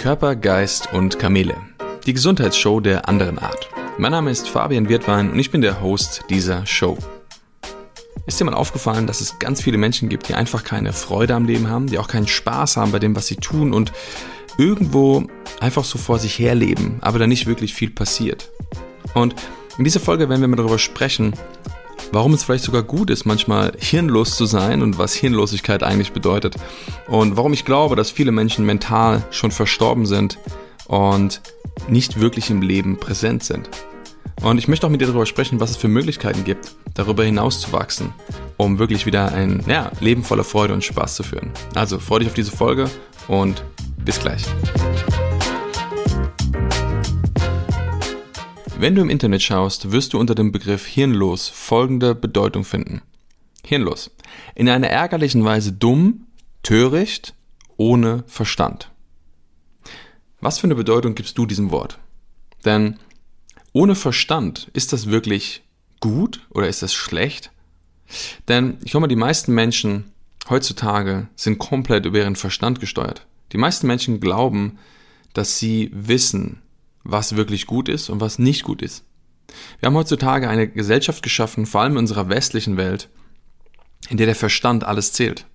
Körper, Geist und Kamele. Die Gesundheitsshow der anderen Art. Mein Name ist Fabian Wirtwein und ich bin der Host dieser Show. Ist dir mal aufgefallen, dass es ganz viele Menschen gibt, die einfach keine Freude am Leben haben, die auch keinen Spaß haben bei dem, was sie tun und irgendwo einfach so vor sich herleben, aber da nicht wirklich viel passiert. Und in dieser Folge werden wir mal darüber sprechen, warum es vielleicht sogar gut ist, manchmal hirnlos zu sein und was Hirnlosigkeit eigentlich bedeutet. Und warum ich glaube, dass viele Menschen mental schon verstorben sind und nicht wirklich im Leben präsent sind. Und ich möchte auch mit dir darüber sprechen, was es für Möglichkeiten gibt, darüber hinaus zu wachsen, um wirklich wieder ein ja, Leben voller Freude und Spaß zu führen. Also freue dich auf diese Folge und bis gleich. Wenn du im Internet schaust, wirst du unter dem Begriff hirnlos folgende Bedeutung finden. Hirnlos. In einer ärgerlichen Weise dumm, töricht, ohne Verstand. Was für eine Bedeutung gibst du diesem Wort? Denn ohne Verstand, ist das wirklich gut oder ist das schlecht? Denn ich glaube die meisten Menschen heutzutage sind komplett über ihren Verstand gesteuert. Die meisten Menschen glauben, dass sie wissen, was wirklich gut ist und was nicht gut ist. Wir haben heutzutage eine Gesellschaft geschaffen, vor allem in unserer westlichen Welt, in der der Verstand alles zählt.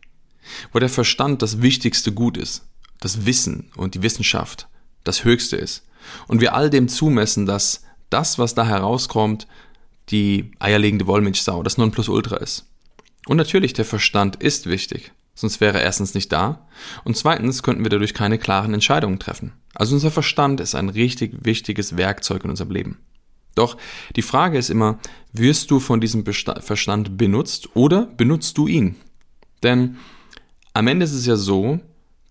Wo der Verstand das wichtigste Gut ist, das Wissen und die Wissenschaft das Höchste ist. Und wir all dem zumessen, dass das, was da herauskommt, die eierlegende Wollmilchsau, das Nonplusultra ist. Und natürlich, der Verstand ist wichtig, sonst wäre er erstens nicht da und zweitens könnten wir dadurch keine klaren Entscheidungen treffen. Also unser Verstand ist ein richtig wichtiges Werkzeug in unserem Leben. Doch die Frage ist immer, wirst du von diesem Verstand benutzt oder benutzt du ihn? Denn am Ende ist es ja so,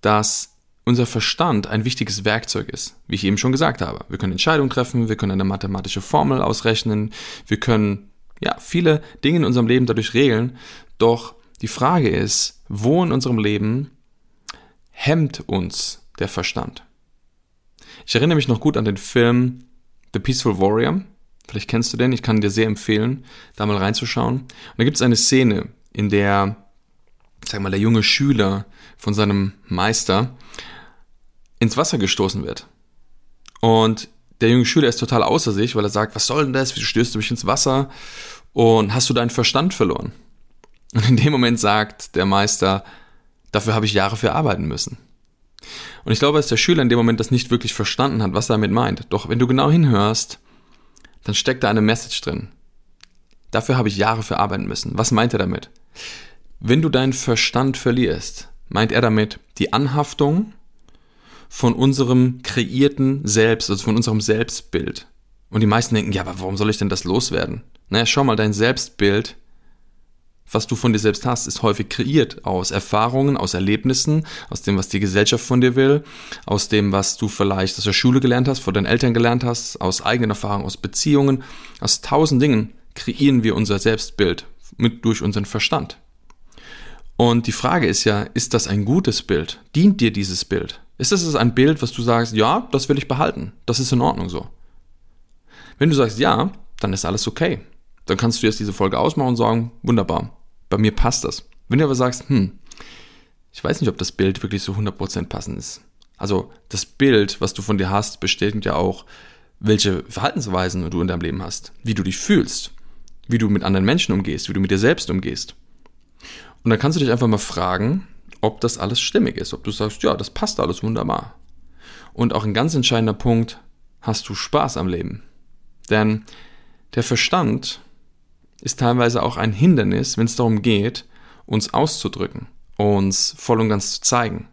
dass unser Verstand ein wichtiges Werkzeug ist, wie ich eben schon gesagt habe. Wir können Entscheidungen treffen, wir können eine mathematische Formel ausrechnen, wir können ja viele Dinge in unserem Leben dadurch regeln. Doch die Frage ist, wo in unserem Leben hemmt uns der Verstand? Ich erinnere mich noch gut an den Film The Peaceful Warrior. Vielleicht kennst du den, ich kann dir sehr empfehlen, da mal reinzuschauen. Und da gibt es eine Szene, in der, sag mal, der junge Schüler von seinem Meister ins Wasser gestoßen wird. Und der junge Schüler ist total außer sich, weil er sagt, was soll denn das? Wieso stößt du mich ins Wasser? Und hast du deinen Verstand verloren? Und in dem Moment sagt der Meister, dafür habe ich Jahre für arbeiten müssen. Und ich glaube, dass der Schüler in dem Moment das nicht wirklich verstanden hat, was er damit meint. Doch wenn du genau hinhörst, dann steckt da eine Message drin. Dafür habe ich Jahre für arbeiten müssen. Was meint er damit? Wenn du deinen Verstand verlierst, meint er damit die Anhaftung von unserem kreierten Selbst, also von unserem Selbstbild. Und die meisten denken, ja, aber warum soll ich denn das loswerden? Naja, schau mal, dein Selbstbild, was du von dir selbst hast, ist häufig kreiert aus Erfahrungen, aus Erlebnissen, aus dem, was die Gesellschaft von dir will, aus dem, was du vielleicht aus der Schule gelernt hast, von deinen Eltern gelernt hast, aus eigenen Erfahrungen, aus Beziehungen, aus tausend Dingen kreieren wir unser Selbstbild mit durch unseren Verstand. Und die Frage ist ja, ist das ein gutes Bild? Dient dir dieses Bild? Ist das ein Bild, was du sagst, ja, das will ich behalten, das ist in Ordnung so? Wenn du sagst ja, dann ist alles okay. Dann kannst du jetzt diese Folge ausmachen und sagen, wunderbar, bei mir passt das. Wenn du aber sagst, hm, ich weiß nicht, ob das Bild wirklich so 100% passend ist. Also das Bild, was du von dir hast, bestätigt ja auch, welche Verhaltensweisen du in deinem Leben hast, wie du dich fühlst, wie du mit anderen Menschen umgehst, wie du mit dir selbst umgehst. Und dann kannst du dich einfach mal fragen, ob das alles stimmig ist, ob du sagst, ja, das passt alles wunderbar. Und auch ein ganz entscheidender Punkt, hast du Spaß am Leben? Denn der Verstand ist teilweise auch ein Hindernis, wenn es darum geht, uns auszudrücken, uns voll und ganz zu zeigen.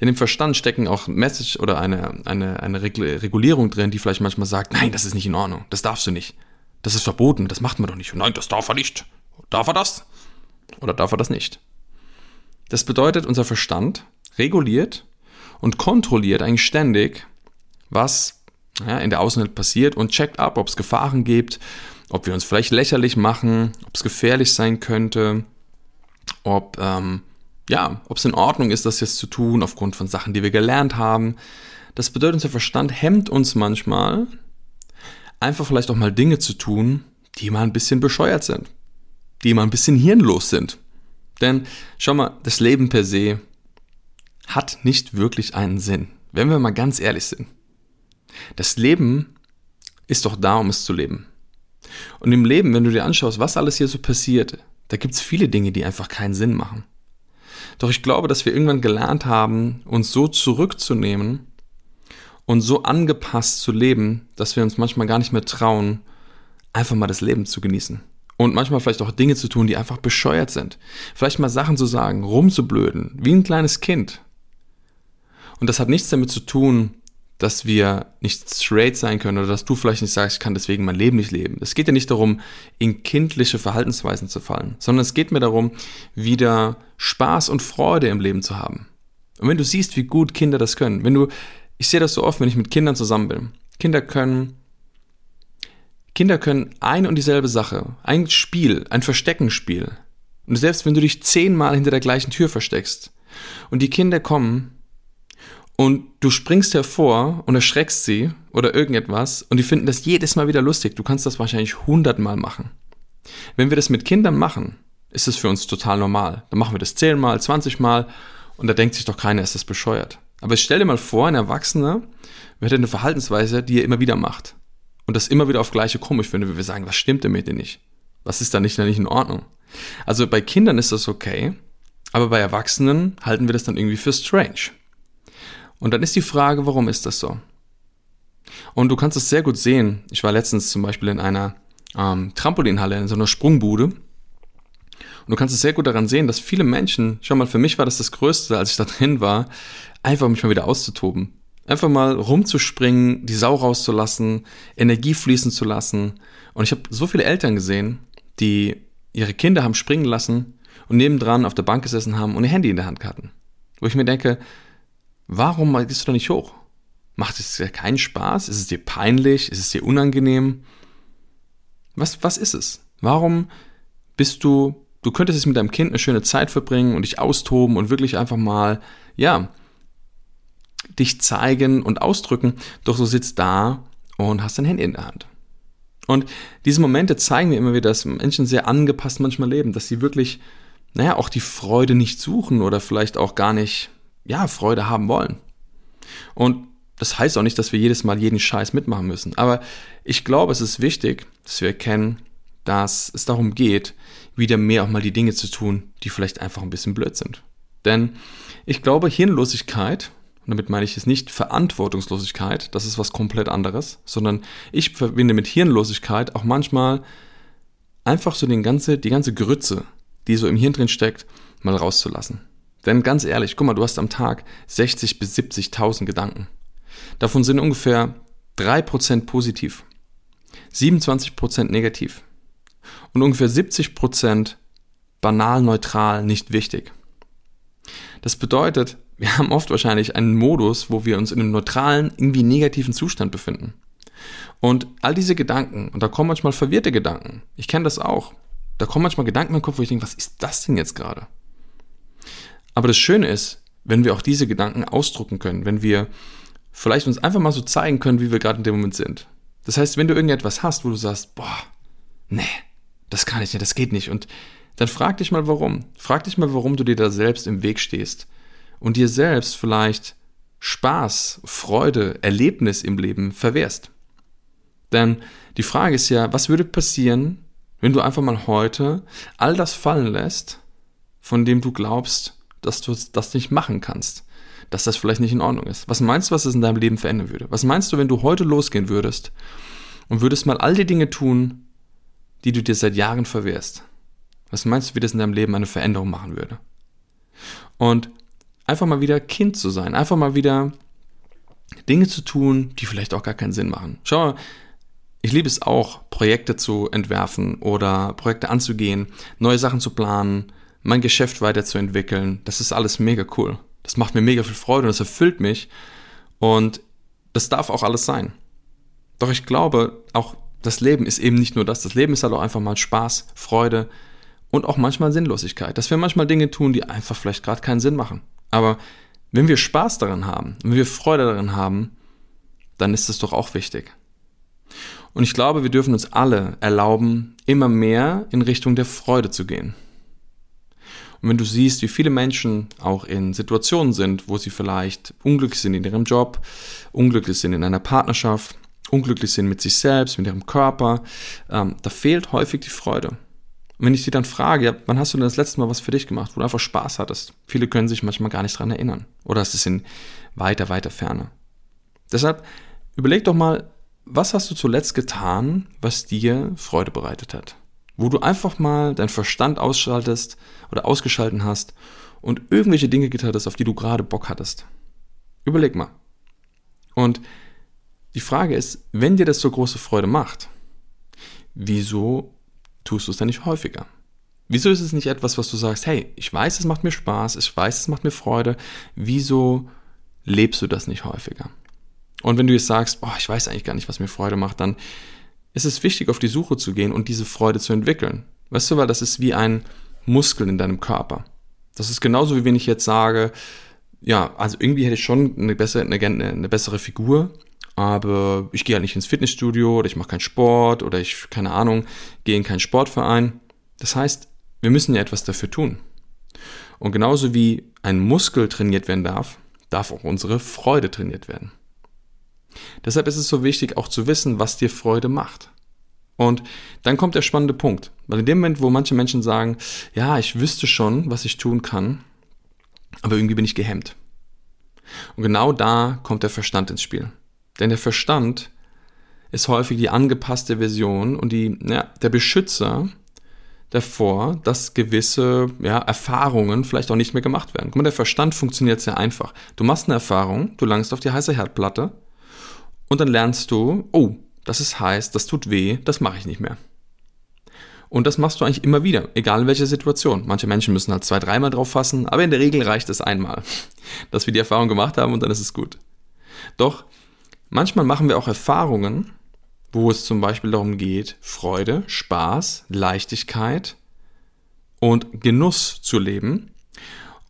Denn im Verstand stecken auch Message oder eine, eine, eine Regulierung drin, die vielleicht manchmal sagt, nein, das ist nicht in Ordnung, das darfst du nicht. Das ist verboten, das macht man doch nicht. Nein, das darf er nicht. Darf er das? Oder darf er das nicht? Das bedeutet, unser Verstand reguliert und kontrolliert eigentlich ständig, was ja, in der Außenwelt passiert und checkt ab, ob es Gefahren gibt, ob wir uns vielleicht lächerlich machen, ob es gefährlich sein könnte, ob ähm, ja, ob es in Ordnung ist, das jetzt zu tun aufgrund von Sachen, die wir gelernt haben. Das bedeutet, unser Verstand hemmt uns manchmal, einfach vielleicht auch mal Dinge zu tun, die mal ein bisschen bescheuert sind, die mal ein bisschen hirnlos sind. Denn schau mal, das Leben per se hat nicht wirklich einen Sinn. wenn wir mal ganz ehrlich sind, das Leben ist doch da, um es zu leben. Und im Leben, wenn du dir anschaust, was alles hier so passiert, da gibt es viele Dinge, die einfach keinen Sinn machen. Doch ich glaube, dass wir irgendwann gelernt haben, uns so zurückzunehmen und so angepasst zu leben, dass wir uns manchmal gar nicht mehr trauen, einfach mal das Leben zu genießen. Und manchmal vielleicht auch Dinge zu tun, die einfach bescheuert sind. Vielleicht mal Sachen zu sagen, rumzublöden, wie ein kleines Kind. Und das hat nichts damit zu tun, dass wir nicht straight sein können oder dass du vielleicht nicht sagst, ich kann deswegen mein Leben nicht leben. Es geht ja nicht darum, in kindliche Verhaltensweisen zu fallen, sondern es geht mir darum, wieder Spaß und Freude im Leben zu haben. Und wenn du siehst, wie gut Kinder das können, wenn du, ich sehe das so oft, wenn ich mit Kindern zusammen bin. Kinder können, Kinder können ein und dieselbe Sache, ein Spiel, ein Versteckenspiel. Und selbst wenn du dich zehnmal hinter der gleichen Tür versteckst und die Kinder kommen und du springst hervor und erschreckst sie oder irgendetwas und die finden das jedes Mal wieder lustig. Du kannst das wahrscheinlich hundertmal machen. Wenn wir das mit Kindern machen, ist es für uns total normal. Dann machen wir das zehnmal, zwanzigmal und da denkt sich doch keiner, ist das bescheuert. Aber stell dir mal vor, ein Erwachsener hätte eine Verhaltensweise, die er immer wieder macht. Und das immer wieder auf gleiche komisch findet, wie wir sagen, was stimmt denn mit dir nicht? Was ist da nicht, nicht in Ordnung? Also bei Kindern ist das okay, aber bei Erwachsenen halten wir das dann irgendwie für strange. Und dann ist die Frage, warum ist das so? Und du kannst es sehr gut sehen. Ich war letztens zum Beispiel in einer ähm, Trampolinhalle, in so einer Sprungbude. Und du kannst es sehr gut daran sehen, dass viele Menschen, schau mal, für mich war das das Größte, als ich da drin war, einfach mich mal wieder auszutoben. Einfach mal rumzuspringen, die Sau rauszulassen, Energie fließen zu lassen. Und ich habe so viele Eltern gesehen, die ihre Kinder haben springen lassen und nebendran auf der Bank gesessen haben und ihr Handy in der Hand hatten. Wo ich mir denke, Warum gehst du da nicht hoch? Macht es dir keinen Spaß? Ist es dir peinlich? Ist es dir unangenehm? Was, was ist es? Warum bist du, du könntest jetzt mit deinem Kind eine schöne Zeit verbringen und dich austoben und wirklich einfach mal, ja, dich zeigen und ausdrücken, doch du sitzt da und hast dein Handy in der Hand. Und diese Momente zeigen mir immer wieder, dass Menschen sehr angepasst manchmal leben, dass sie wirklich, naja, auch die Freude nicht suchen oder vielleicht auch gar nicht ja, Freude haben wollen. Und das heißt auch nicht, dass wir jedes Mal jeden Scheiß mitmachen müssen. Aber ich glaube, es ist wichtig, dass wir erkennen, dass es darum geht, wieder mehr auch mal die Dinge zu tun, die vielleicht einfach ein bisschen blöd sind. Denn ich glaube, Hirnlosigkeit, und damit meine ich es nicht Verantwortungslosigkeit, das ist was komplett anderes, sondern ich verbinde mit Hirnlosigkeit auch manchmal einfach so den ganze, die ganze Grütze, die so im Hirn drin steckt, mal rauszulassen. Denn ganz ehrlich, guck mal, du hast am Tag 60 bis 70.000 Gedanken. Davon sind ungefähr 3% positiv, 27% negativ und ungefähr 70% banal neutral nicht wichtig. Das bedeutet, wir haben oft wahrscheinlich einen Modus, wo wir uns in einem neutralen, irgendwie negativen Zustand befinden. Und all diese Gedanken, und da kommen manchmal verwirrte Gedanken, ich kenne das auch, da kommen manchmal Gedanken in meinen Kopf, wo ich denke, was ist das denn jetzt gerade? Aber das Schöne ist, wenn wir auch diese Gedanken ausdrucken können, wenn wir vielleicht uns einfach mal so zeigen können, wie wir gerade in dem Moment sind. Das heißt, wenn du irgendetwas hast, wo du sagst, boah, nee, das kann ich nicht, das geht nicht. Und dann frag dich mal warum. Frag dich mal, warum du dir da selbst im Weg stehst. Und dir selbst vielleicht Spaß, Freude, Erlebnis im Leben verwehrst. Denn die Frage ist ja, was würde passieren, wenn du einfach mal heute all das fallen lässt, von dem du glaubst, dass du das nicht machen kannst. Dass das vielleicht nicht in Ordnung ist. Was meinst du, was es in deinem Leben verändern würde? Was meinst du, wenn du heute losgehen würdest und würdest mal all die Dinge tun, die du dir seit Jahren verwehrst? Was meinst du, wie das in deinem Leben eine Veränderung machen würde? Und einfach mal wieder Kind zu sein, einfach mal wieder Dinge zu tun, die vielleicht auch gar keinen Sinn machen. Schau mal, ich liebe es auch, Projekte zu entwerfen oder Projekte anzugehen, neue Sachen zu planen, mein Geschäft weiterzuentwickeln. Das ist alles mega cool. Das macht mir mega viel Freude und das erfüllt mich. Und das darf auch alles sein. Doch ich glaube, auch das Leben ist eben nicht nur das. Das Leben ist halt auch einfach mal Spaß, Freude und auch manchmal Sinnlosigkeit. Dass wir manchmal Dinge tun, die einfach vielleicht gerade keinen Sinn machen. Aber wenn wir Spaß daran haben, wenn wir Freude daran haben, dann ist das doch auch wichtig. Und ich glaube, wir dürfen uns alle erlauben, immer mehr in Richtung der Freude zu gehen. Und wenn du siehst, wie viele Menschen auch in Situationen sind, wo sie vielleicht unglücklich sind in ihrem Job, unglücklich sind in einer Partnerschaft, unglücklich sind mit sich selbst, mit ihrem Körper, ähm, da fehlt häufig die Freude. Und wenn ich sie dann frage, ja, wann hast du denn das letzte Mal was für dich gemacht, wo du einfach Spaß hattest? Viele können sich manchmal gar nicht dran erinnern. Oder es ist in weiter, weiter Ferne. Deshalb überleg doch mal, was hast du zuletzt getan, was dir Freude bereitet hat? Wo du einfach mal deinen Verstand ausschaltest oder ausgeschalten hast und irgendwelche Dinge getan hast, auf die du gerade Bock hattest. Überleg mal. Und die Frage ist, wenn dir das so große Freude macht, wieso tust du es dann nicht häufiger? Wieso ist es nicht etwas, was du sagst, hey, ich weiß, es macht mir Spaß, ich weiß, es macht mir Freude, wieso lebst du das nicht häufiger? Und wenn du jetzt sagst, oh, ich weiß eigentlich gar nicht, was mir Freude macht, dann ist es wichtig, auf die Suche zu gehen und diese Freude zu entwickeln. Weißt du, weil das ist wie ein Muskel in deinem Körper. Das ist genauso, wie wenn ich jetzt sage, ja, also irgendwie hätte ich schon eine bessere, eine, eine bessere Figur, aber ich gehe halt nicht ins Fitnessstudio oder ich mache keinen Sport oder ich, keine Ahnung, gehe in keinen Sportverein. Das heißt, wir müssen ja etwas dafür tun. Und genauso wie ein Muskel trainiert werden darf, darf auch unsere Freude trainiert werden. Deshalb ist es so wichtig, auch zu wissen, was dir Freude macht. Und dann kommt der spannende Punkt. Weil in dem Moment, wo manche Menschen sagen, ja, ich wüsste schon, was ich tun kann, aber irgendwie bin ich gehemmt. Und genau da kommt der Verstand ins Spiel. Denn der Verstand ist häufig die angepasste Version und die, ja, der Beschützer davor, dass gewisse ja, Erfahrungen vielleicht auch nicht mehr gemacht werden. Guck mal, der Verstand funktioniert sehr einfach. Du machst eine Erfahrung, du langst auf die heiße Herdplatte und dann lernst du, oh, das ist heiß, das tut weh, das mache ich nicht mehr. Und das machst du eigentlich immer wieder, egal in welcher Situation. Manche Menschen müssen halt zwei, dreimal drauf fassen, aber in der Regel reicht es einmal, dass wir die Erfahrung gemacht haben und dann ist es gut. Doch manchmal machen wir auch Erfahrungen, wo es zum Beispiel darum geht, Freude, Spaß, Leichtigkeit und Genuss zu leben.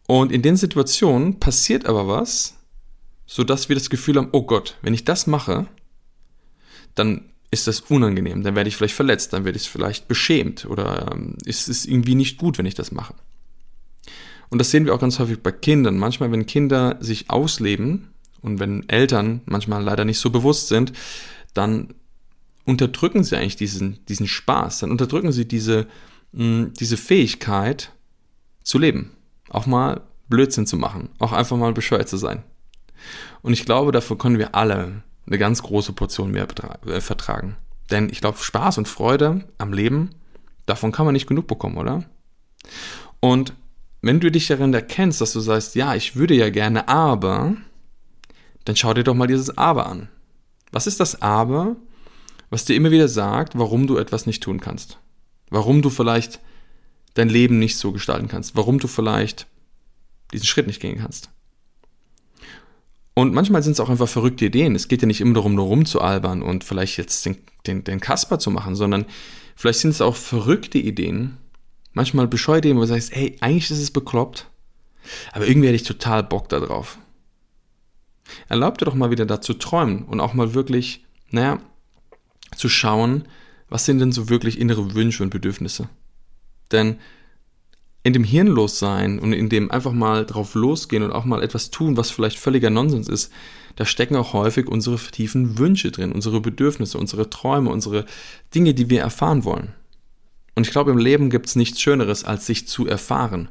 Und in den Situationen passiert aber was, sodass wir das Gefühl haben, oh Gott, wenn ich das mache, dann ist das unangenehm, dann werde ich vielleicht verletzt, dann werde ich vielleicht beschämt oder ähm, ist es irgendwie nicht gut, wenn ich das mache. Und das sehen wir auch ganz häufig bei Kindern. Manchmal, wenn Kinder sich ausleben und wenn Eltern manchmal leider nicht so bewusst sind, dann unterdrücken sie eigentlich diesen, diesen Spaß, dann unterdrücken sie diese, mh, mm, diese Fähigkeit zu leben. Auch mal Blödsinn zu machen, auch einfach mal bescheuert zu sein. Und ich glaube, dafür können wir alle eine ganz große Portion mehr äh, vertragen. Denn ich glaube, Spaß und Freude am Leben, davon kann man nicht genug bekommen, oder? Und wenn du dich darin erkennst, dass du sagst, ja, ich würde ja gerne, aber, dann schau dir doch mal dieses Aber an. Was ist das Aber, was dir immer wieder sagt, warum du etwas nicht tun kannst? Warum du vielleicht dein Leben nicht so gestalten kannst? Warum du vielleicht diesen Schritt nicht gehen kannst? Und manchmal sind es auch einfach verrückte Ideen. Es geht ja nicht immer darum, nur rumzualbern und vielleicht jetzt den, den, den Kasper zu machen, sondern vielleicht sind es auch verrückte Ideen. Manchmal bescheuerte Ideen, wo du sagst, hey, eigentlich ist es bekloppt, aber irgendwie hätte ich total Bock darauf. Erlaub dir doch mal wieder da zu träumen und auch mal wirklich, naja, zu schauen, was sind denn so wirklich innere Wünsche und Bedürfnisse. Denn in dem Hirnlossein und in dem einfach mal drauf losgehen und auch mal etwas tun, was vielleicht völliger Nonsens ist, da stecken auch häufig unsere tiefen Wünsche drin, unsere Bedürfnisse, unsere Träume, unsere Dinge, die wir erfahren wollen. Und ich glaube, im Leben gibt es nichts Schöneres, als sich zu erfahren,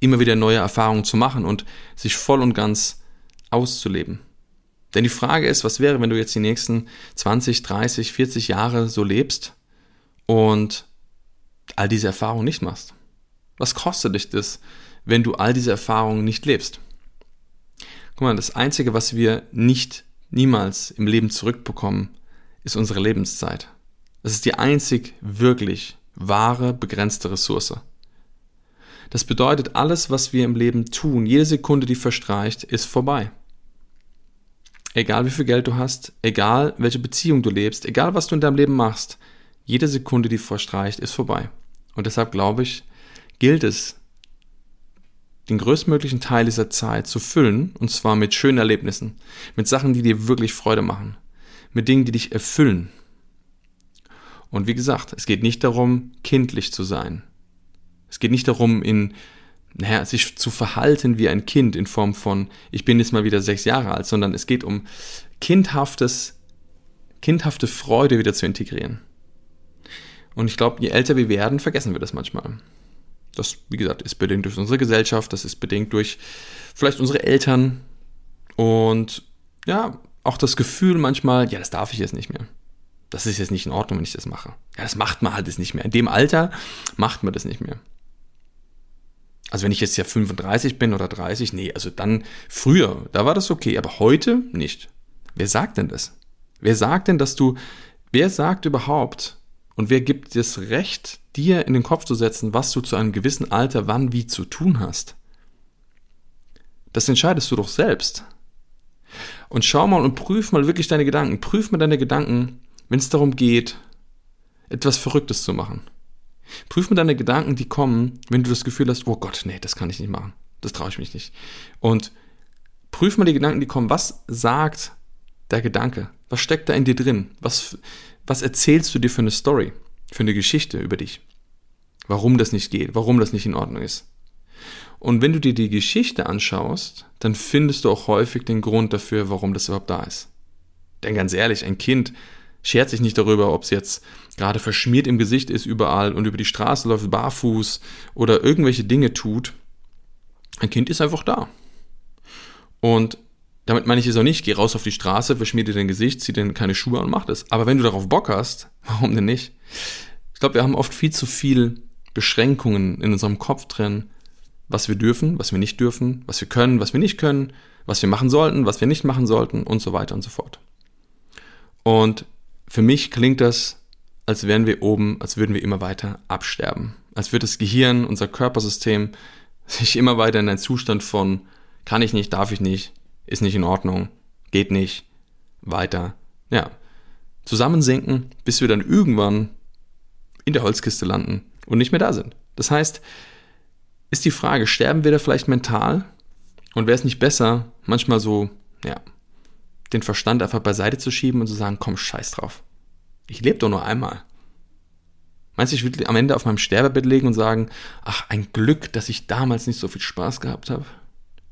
immer wieder neue Erfahrungen zu machen und sich voll und ganz auszuleben. Denn die Frage ist, was wäre, wenn du jetzt die nächsten 20, 30, 40 Jahre so lebst und all diese Erfahrungen nicht machst? Was kostet dich das, wenn du all diese Erfahrungen nicht lebst? Guck mal, das Einzige, was wir nicht niemals im Leben zurückbekommen, ist unsere Lebenszeit. Das ist die einzig wirklich wahre, begrenzte Ressource. Das bedeutet, alles, was wir im Leben tun, jede Sekunde, die verstreicht, ist vorbei. Egal wie viel Geld du hast, egal welche Beziehung du lebst, egal was du in deinem Leben machst, jede Sekunde, die verstreicht, ist vorbei. Und deshalb glaube ich, gilt es, den größtmöglichen Teil dieser Zeit zu füllen, und zwar mit schönen Erlebnissen, mit Sachen, die dir wirklich Freude machen, mit Dingen, die dich erfüllen. Und wie gesagt, es geht nicht darum, kindlich zu sein. Es geht nicht darum, in naja, sich zu verhalten wie ein Kind in Form von, ich bin jetzt mal wieder sechs Jahre alt, sondern es geht um kindhaftes, kindhafte Freude wieder zu integrieren. Und ich glaube, je älter wir werden, vergessen wir das manchmal. Das, wie gesagt, ist bedingt durch unsere Gesellschaft, das ist bedingt durch vielleicht unsere Eltern und ja, auch das Gefühl manchmal, ja, das darf ich jetzt nicht mehr. Das ist jetzt nicht in Ordnung, wenn ich das mache. Ja, das macht man halt jetzt nicht mehr. In dem Alter macht man das nicht mehr. Also wenn ich jetzt ja 35 bin oder 30, nee, also dann früher, da war das okay, aber heute nicht. Wer sagt denn das? Wer sagt denn, dass du, wer sagt überhaupt und wer gibt dir das Recht, dir in den Kopf zu setzen, was du zu einem gewissen Alter wann wie zu tun hast? Das entscheidest du doch selbst. Und schau mal und prüf mal wirklich deine Gedanken. Prüf mal deine Gedanken, wenn es darum geht, etwas Verrücktes zu machen. Prüf mal deine Gedanken, die kommen, wenn du das Gefühl hast, oh Gott, nee, das kann ich nicht machen. Das traue ich mich nicht. Und prüf mal die Gedanken, die kommen. Was sagt der Gedanke? Was steckt da in dir drin? Was, was erzählst du dir für eine Story, für eine Geschichte über dich? Warum das nicht geht, warum das nicht in Ordnung ist. Und wenn du dir die Geschichte anschaust, dann findest du auch häufig den Grund dafür, warum das überhaupt da ist. Denn ganz ehrlich, ein Kind schert sich nicht darüber, ob es jetzt gerade verschmiert im Gesicht ist überall und über die Straße läuft barfuß oder irgendwelche Dinge tut. Ein Kind ist einfach da. Und damit meine ich es auch nicht, geh raus auf die Straße, verschmier dir dein Gesicht, zieh dir keine Schuhe und mach das. Aber wenn du darauf Bock hast, warum denn nicht? Ich glaube, wir haben oft viel zu viel Beschränkungen in unserem Kopf drin, was wir dürfen, was wir nicht dürfen, was wir können, was wir nicht können, was wir machen sollten, was wir nicht machen sollten und so weiter und so fort. Und für mich klingt das, als wären wir oben, als würden wir immer weiter absterben. Als würde das Gehirn, unser Körpersystem sich immer weiter in einen Zustand von kann ich nicht, darf ich nicht, ist nicht in Ordnung, geht nicht, weiter, ja, zusammensinken, bis wir dann irgendwann in der Holzkiste landen und nicht mehr da sind. Das heißt, ist die Frage, sterben wir da vielleicht mental? Und wäre es nicht besser, manchmal so, ja, den Verstand einfach beiseite zu schieben und zu sagen, komm, scheiß drauf. Ich lebe doch nur einmal. Meinst du, ich würde am Ende auf meinem Sterbebett legen und sagen, ach, ein Glück, dass ich damals nicht so viel Spaß gehabt habe?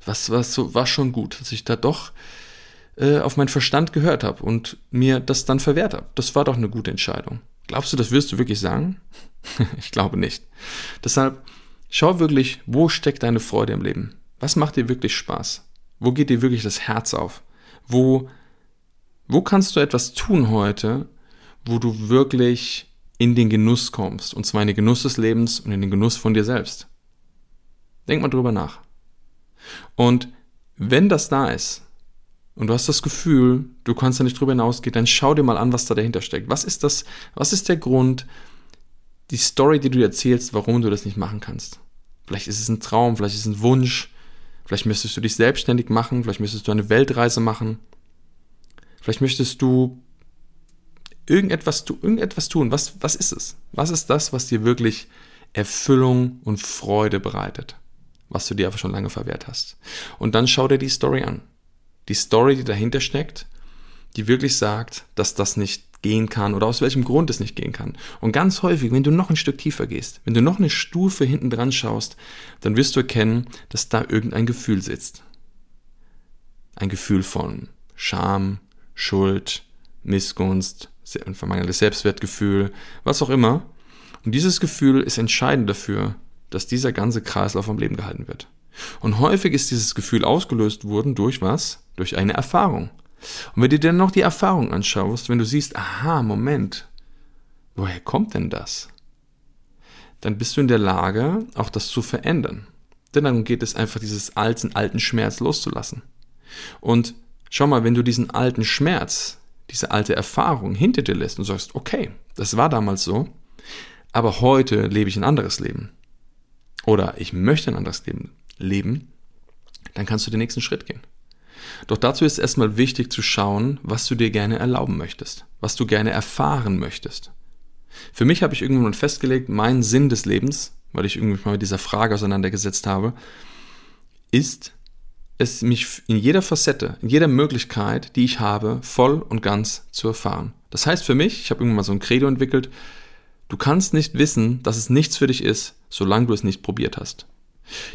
Was, was so, war schon gut, dass ich da doch äh, auf meinen Verstand gehört habe und mir das dann verwehrt habe. Das war doch eine gute Entscheidung. Glaubst du, das wirst du wirklich sagen? ich glaube nicht. Deshalb schau wirklich, wo steckt deine Freude im Leben? Was macht dir wirklich Spaß? Wo geht dir wirklich das Herz auf? Wo, wo kannst du etwas tun heute, wo du wirklich in den Genuss kommst? Und zwar in den Genuss des Lebens und in den Genuss von dir selbst. Denk mal drüber nach. Und wenn das da ist, und du hast das Gefühl, du kannst da nicht drüber hinausgehen, dann schau dir mal an, was da dahinter steckt. Was ist das, was ist der Grund, die Story, die du dir erzählst, warum du das nicht machen kannst? Vielleicht ist es ein Traum, vielleicht ist es ein Wunsch, vielleicht möchtest du dich selbstständig machen, vielleicht möchtest du eine Weltreise machen, vielleicht möchtest du irgendetwas, irgendetwas tun. Was, was ist es? Was ist das, was dir wirklich Erfüllung und Freude bereitet? Was du dir aber schon lange verwehrt hast. Und dann schau dir die Story an. Die Story, die dahinter steckt, die wirklich sagt, dass das nicht gehen kann oder aus welchem Grund es nicht gehen kann. Und ganz häufig, wenn du noch ein Stück tiefer gehst, wenn du noch eine Stufe hinten dran schaust, dann wirst du erkennen, dass da irgendein Gefühl sitzt. Ein Gefühl von Scham, Schuld, Missgunst, vermangelndes Selbstwertgefühl, was auch immer. Und dieses Gefühl ist entscheidend dafür, dass dieser ganze Kreislauf am Leben gehalten wird. Und häufig ist dieses Gefühl ausgelöst worden durch was? Durch eine Erfahrung. Und wenn du dir dann noch die Erfahrung anschaust, wenn du siehst, aha, Moment, woher kommt denn das? Dann bist du in der Lage, auch das zu verändern. Denn dann geht es einfach, dieses alten, alten Schmerz loszulassen. Und schau mal, wenn du diesen alten Schmerz, diese alte Erfahrung hinter dir lässt und sagst, okay, das war damals so, aber heute lebe ich ein anderes Leben. Oder ich möchte ein anderes Leben leben, dann kannst du den nächsten Schritt gehen. Doch dazu ist erstmal wichtig zu schauen, was du dir gerne erlauben möchtest, was du gerne erfahren möchtest. Für mich habe ich irgendwann festgelegt, mein Sinn des Lebens, weil ich irgendwie mal mit dieser Frage auseinandergesetzt habe, ist es mich in jeder Facette, in jeder Möglichkeit, die ich habe, voll und ganz zu erfahren. Das heißt für mich, ich habe irgendwann mal so ein Credo entwickelt, du kannst nicht wissen, dass es nichts für dich ist, solange du es nicht probiert hast.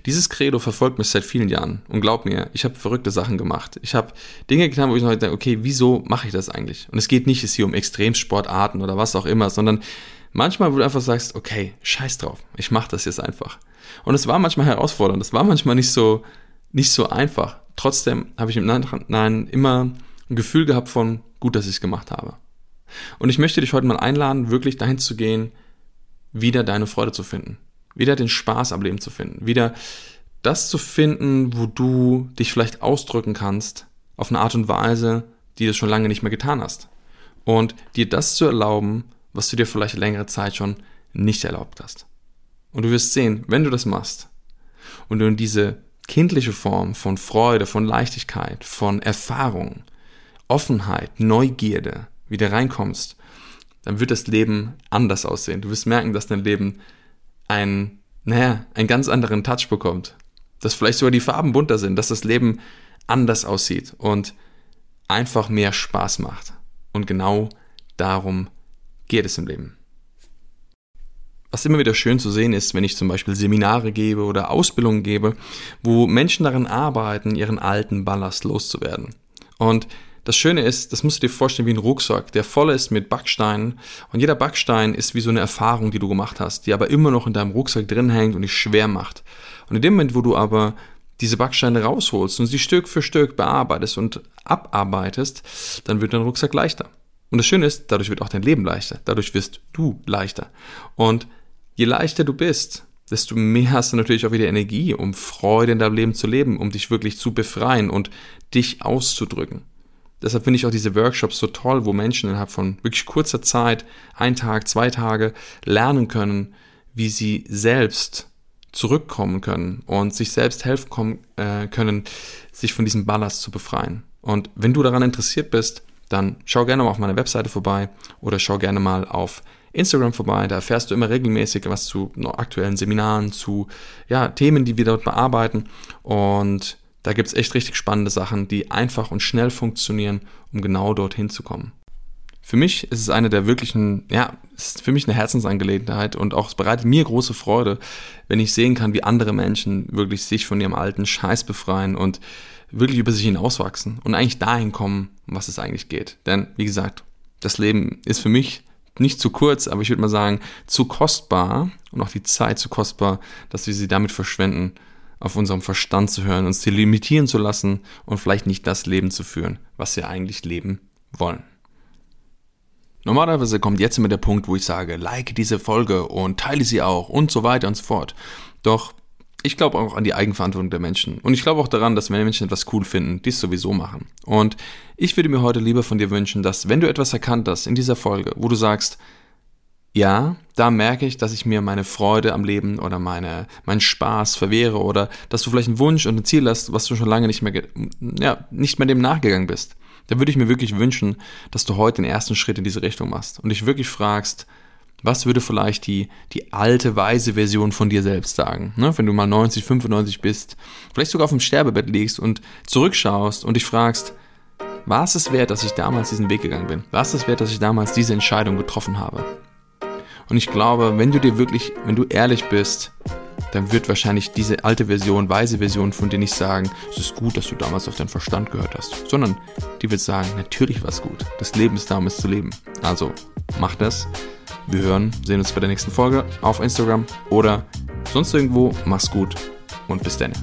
Dieses Credo verfolgt mich seit vielen Jahren. Und glaub mir, ich habe verrückte Sachen gemacht. Ich habe Dinge getan, wo ich heute denke, okay, wieso mache ich das eigentlich? Und es geht nicht jetzt hier um Extremsportarten oder was auch immer, sondern manchmal, wo du einfach sagst, okay, scheiß drauf, ich mache das jetzt einfach. Und es war manchmal herausfordernd, es war manchmal nicht so, nicht so einfach. Trotzdem habe ich im Nachhinein immer ein Gefühl gehabt von, gut, dass ich es gemacht habe. Und ich möchte dich heute mal einladen, wirklich dahin zu gehen, wieder deine Freude zu finden wieder den Spaß am Leben zu finden, wieder das zu finden, wo du dich vielleicht ausdrücken kannst, auf eine Art und Weise, die du schon lange nicht mehr getan hast. Und dir das zu erlauben, was du dir vielleicht längere Zeit schon nicht erlaubt hast. Und du wirst sehen, wenn du das machst und du in diese kindliche Form von Freude, von Leichtigkeit, von Erfahrung, Offenheit, Neugierde wieder reinkommst, dann wird das Leben anders aussehen. Du wirst merken, dass dein Leben ein, naja, einen ganz anderen Touch bekommt. Dass vielleicht sogar die Farben bunter sind, dass das Leben anders aussieht und einfach mehr Spaß macht. Und genau darum geht es im Leben. Was immer wieder schön zu sehen ist, wenn ich zum Beispiel Seminare gebe oder Ausbildungen gebe, wo Menschen daran arbeiten, ihren alten Ballast loszuwerden. Und das Schöne ist, das musst du dir vorstellen wie ein Rucksack, der voll ist mit Backsteinen. Und jeder Backstein ist wie so eine Erfahrung, die du gemacht hast, die aber immer noch in deinem Rucksack drin hängt und dich schwer macht. Und in dem Moment, wo du aber diese Backsteine rausholst und sie Stück für Stück bearbeitest und abarbeitest, dann wird dein Rucksack leichter. Und das Schöne ist, dadurch wird auch dein Leben leichter. Dadurch wirst du leichter. Und je leichter du bist, desto mehr hast du natürlich auch wieder Energie, um Freude in deinem Leben zu leben, um dich wirklich zu befreien und dich auszudrücken. Deshalb finde ich auch diese Workshops so toll, wo Menschen innerhalb von wirklich kurzer Zeit, ein Tag, zwei Tage, lernen können, wie sie selbst zurückkommen können und sich selbst helfen äh, können, sich von diesem Ballast zu befreien. Und wenn du daran interessiert bist, dann schau gerne mal auf meiner Webseite vorbei oder schau gerne mal auf Instagram vorbei. Da erfährst du immer regelmäßig was zu aktuellen Seminaren, zu ja, Themen, die wir dort bearbeiten. Und da gibt es echt richtig spannende Sachen, die einfach und schnell funktionieren, um genau dorthin zu kommen. Für mich ist es eine der wirklichen, ja, ist für mich eine Herzensangelegenheit und auch es bereitet mir große Freude, wenn ich sehen kann, wie andere Menschen wirklich sich von ihrem alten Scheiß befreien und wirklich über sich hinauswachsen und eigentlich dahin kommen, um was es eigentlich geht. Denn, wie gesagt, das Leben ist für mich nicht zu kurz, aber ich würde mal sagen, zu kostbar und auch die Zeit zu kostbar, dass wir sie damit verschwenden, auf unserem Verstand zu hören, uns zu limitieren zu lassen und vielleicht nicht das Leben zu führen, was wir eigentlich leben wollen. Normalerweise kommt jetzt immer der Punkt, wo ich sage, like diese Folge und teile sie auch und so weiter und so fort. Doch ich glaube auch an die Eigenverantwortung der Menschen. Und ich glaube auch daran, dass wenn Menschen etwas cool finden, dies sowieso machen. Und ich würde mir heute lieber von dir wünschen, dass wenn du etwas erkannt hast in dieser Folge, wo du sagst, ja, da merke ich, dass ich mir meine Freude am Leben oder meine, meinen Spaß verwehre oder dass du vielleicht einen Wunsch und ein Ziel hast, was du schon lange nicht mehr, ja, nicht mehr dem nachgegangen bist. Da würde ich mir wirklich wünschen, dass du heute den ersten Schritt in diese Richtung machst und dich wirklich fragst, was würde vielleicht die, die alte, weise Version von dir selbst sagen? Ne? Wenn du mal 90, 95 bist, vielleicht sogar auf dem Sterbebett liegst und zurückschaust und dich fragst, war es es wert, dass ich damals diesen Weg gegangen bin? War es es wert, dass ich damals diese Entscheidung getroffen habe? Und ich glaube, wenn du dir wirklich, wenn du ehrlich bist, dann wird wahrscheinlich diese alte Version, weise Version von dir nicht sagen, es ist gut, dass du damals auf deinen Verstand gehört hast, sondern die wird sagen, natürlich war es gut. Das Leben ist damals zu leben. Also, mach das. Wir hören, sehen uns bei der nächsten Folge auf Instagram oder sonst irgendwo. Mach's gut und bis dann.